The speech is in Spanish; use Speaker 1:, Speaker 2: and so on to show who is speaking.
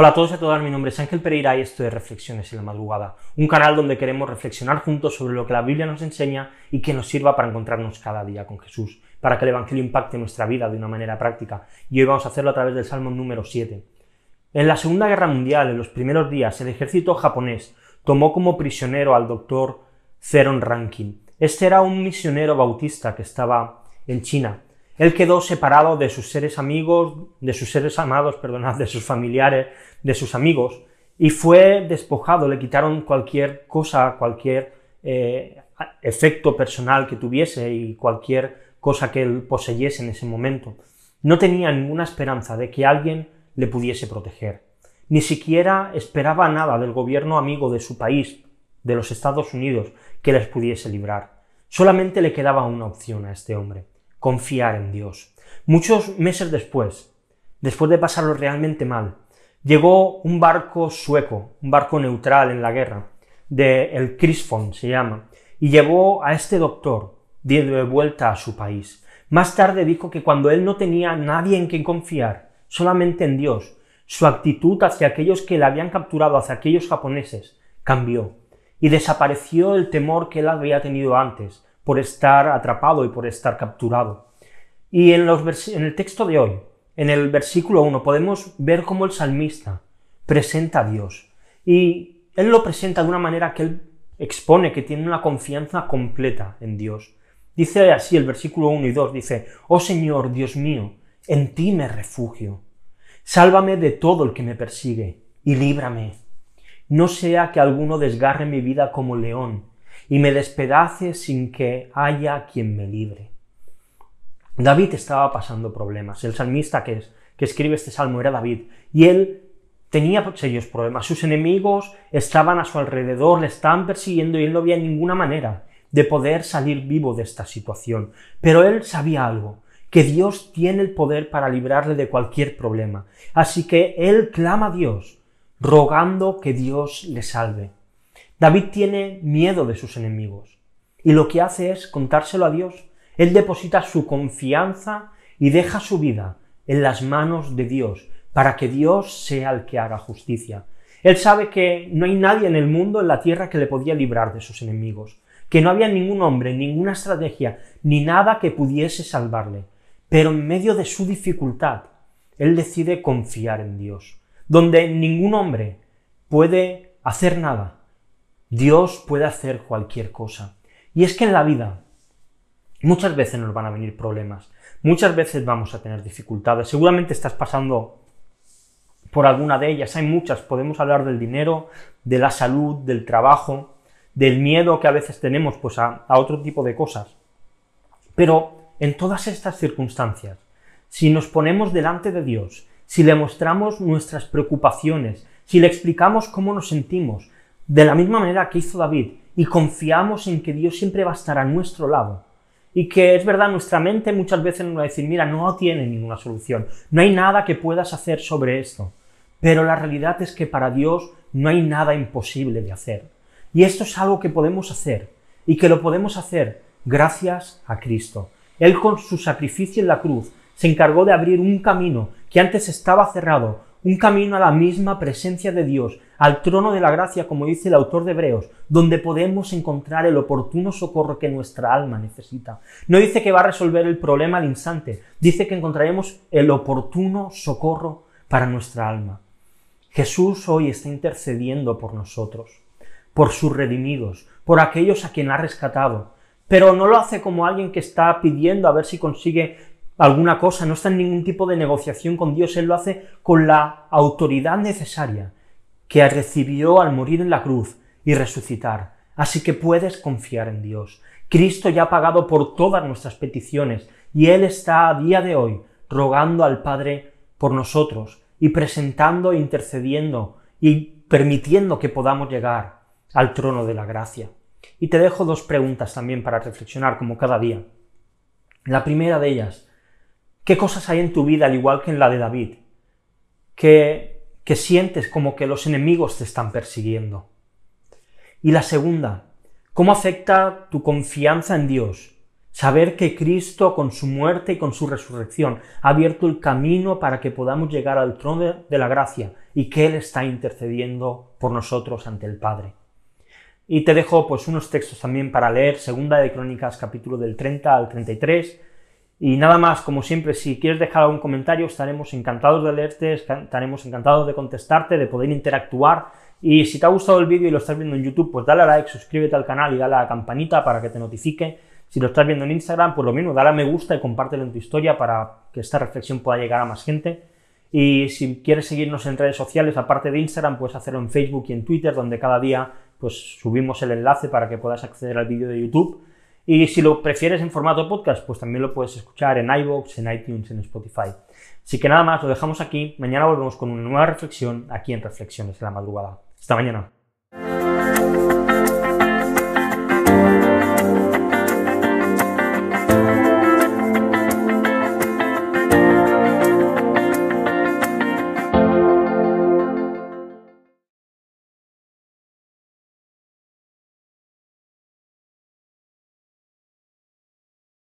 Speaker 1: Hola a todos y a todas, mi nombre es Ángel Pereira y esto es Reflexiones en la Madrugada, un canal donde queremos reflexionar juntos sobre lo que la Biblia nos enseña y que nos sirva para encontrarnos cada día con Jesús, para que el Evangelio impacte nuestra vida de una manera práctica. Y hoy vamos a hacerlo a través del Salmo número 7. En la Segunda Guerra Mundial, en los primeros días, el ejército japonés tomó como prisionero al doctor Theron Rankin. Este era un misionero bautista que estaba en China él quedó separado de sus seres amigos, de sus seres amados, perdonad, de sus familiares, de sus amigos, y fue despojado, le quitaron cualquier cosa, cualquier eh, efecto personal que tuviese y cualquier cosa que él poseyese en ese momento. No tenía ninguna esperanza de que alguien le pudiese proteger. Ni siquiera esperaba nada del gobierno amigo de su país, de los Estados Unidos, que les pudiese librar. Solamente le quedaba una opción a este hombre confiar en Dios. Muchos meses después, después de pasarlo realmente mal, llegó un barco sueco, un barco neutral en la guerra, de el Crisfon se llama, y llevó a este doctor de vuelta a su país. Más tarde dijo que cuando él no tenía nadie en quien confiar, solamente en Dios, su actitud hacia aquellos que le habían capturado, hacia aquellos japoneses, cambió, y desapareció el temor que él había tenido antes, por estar atrapado y por estar capturado. Y en, los en el texto de hoy, en el versículo 1, podemos ver cómo el salmista presenta a Dios. Y él lo presenta de una manera que él expone que tiene una confianza completa en Dios. Dice así el versículo 1 y 2, dice, Oh Señor, Dios mío, en ti me refugio. Sálvame de todo el que me persigue y líbrame. No sea que alguno desgarre mi vida como león y me despedace sin que haya quien me libre. David estaba pasando problemas. El salmista que, es, que escribe este salmo era David, y él tenía serios problemas. Sus enemigos estaban a su alrededor, le estaban persiguiendo y él no había ninguna manera de poder salir vivo de esta situación. Pero él sabía algo, que Dios tiene el poder para librarle de cualquier problema. Así que él clama a Dios, rogando que Dios le salve. David tiene miedo de sus enemigos y lo que hace es contárselo a Dios. Él deposita su confianza y deja su vida en las manos de Dios para que Dios sea el que haga justicia. Él sabe que no hay nadie en el mundo, en la tierra, que le podía librar de sus enemigos, que no había ningún hombre, ninguna estrategia, ni nada que pudiese salvarle. Pero en medio de su dificultad, él decide confiar en Dios, donde ningún hombre puede hacer nada, Dios puede hacer cualquier cosa. Y es que en la vida muchas veces nos van a venir problemas, muchas veces vamos a tener dificultades, seguramente estás pasando por alguna de ellas, hay muchas, podemos hablar del dinero, de la salud, del trabajo, del miedo que a veces tenemos pues a, a otro tipo de cosas. Pero en todas estas circunstancias, si nos ponemos delante de Dios, si le mostramos nuestras preocupaciones, si le explicamos cómo nos sentimos, de la misma manera que hizo David, y confiamos en que Dios siempre va a estar a nuestro lado. Y que es verdad, nuestra mente muchas veces nos va a decir, mira, no tiene ninguna solución, no hay nada que puedas hacer sobre esto. Pero la realidad es que para Dios no hay nada imposible de hacer. Y esto es algo que podemos hacer, y que lo podemos hacer gracias a Cristo. Él con su sacrificio en la cruz se encargó de abrir un camino que antes estaba cerrado, un camino a la misma presencia de Dios, al trono de la gracia, como dice el autor de Hebreos, donde podemos encontrar el oportuno socorro que nuestra alma necesita. No dice que va a resolver el problema al instante, dice que encontraremos el oportuno socorro para nuestra alma. Jesús hoy está intercediendo por nosotros, por sus redimidos, por aquellos a quien ha rescatado, pero no lo hace como alguien que está pidiendo a ver si consigue alguna cosa, no está en ningún tipo de negociación con Dios, Él lo hace con la autoridad necesaria que recibió al morir en la cruz y resucitar. Así que puedes confiar en Dios. Cristo ya ha pagado por todas nuestras peticiones y Él está a día de hoy rogando al Padre por nosotros y presentando e intercediendo y permitiendo que podamos llegar al trono de la gracia. Y te dejo dos preguntas también para reflexionar como cada día. La primera de ellas, ¿Qué cosas hay en tu vida, al igual que en la de David, que, que sientes como que los enemigos te están persiguiendo? Y la segunda, ¿cómo afecta tu confianza en Dios? Saber que Cristo, con su muerte y con su resurrección, ha abierto el camino para que podamos llegar al trono de la gracia y que Él está intercediendo por nosotros ante el Padre. Y te dejo pues unos textos también para leer, segunda de Crónicas capítulo del 30 al 33. Y nada más, como siempre, si quieres dejar algún comentario, estaremos encantados de leerte, estaremos encantados de contestarte, de poder interactuar. Y si te ha gustado el vídeo y lo estás viendo en YouTube, pues dale a like, suscríbete al canal y dale a la campanita para que te notifique. Si lo estás viendo en Instagram, pues lo mismo, dale a me gusta y compártelo en tu historia para que esta reflexión pueda llegar a más gente. Y si quieres seguirnos en redes sociales, aparte de Instagram, puedes hacerlo en Facebook y en Twitter, donde cada día pues subimos el enlace para que puedas acceder al vídeo de YouTube. Y si lo prefieres en formato podcast, pues también lo puedes escuchar en iVoox, en iTunes, en Spotify. Así que nada más, lo dejamos aquí. Mañana volvemos con una nueva reflexión aquí en Reflexiones de la Madrugada. Hasta mañana.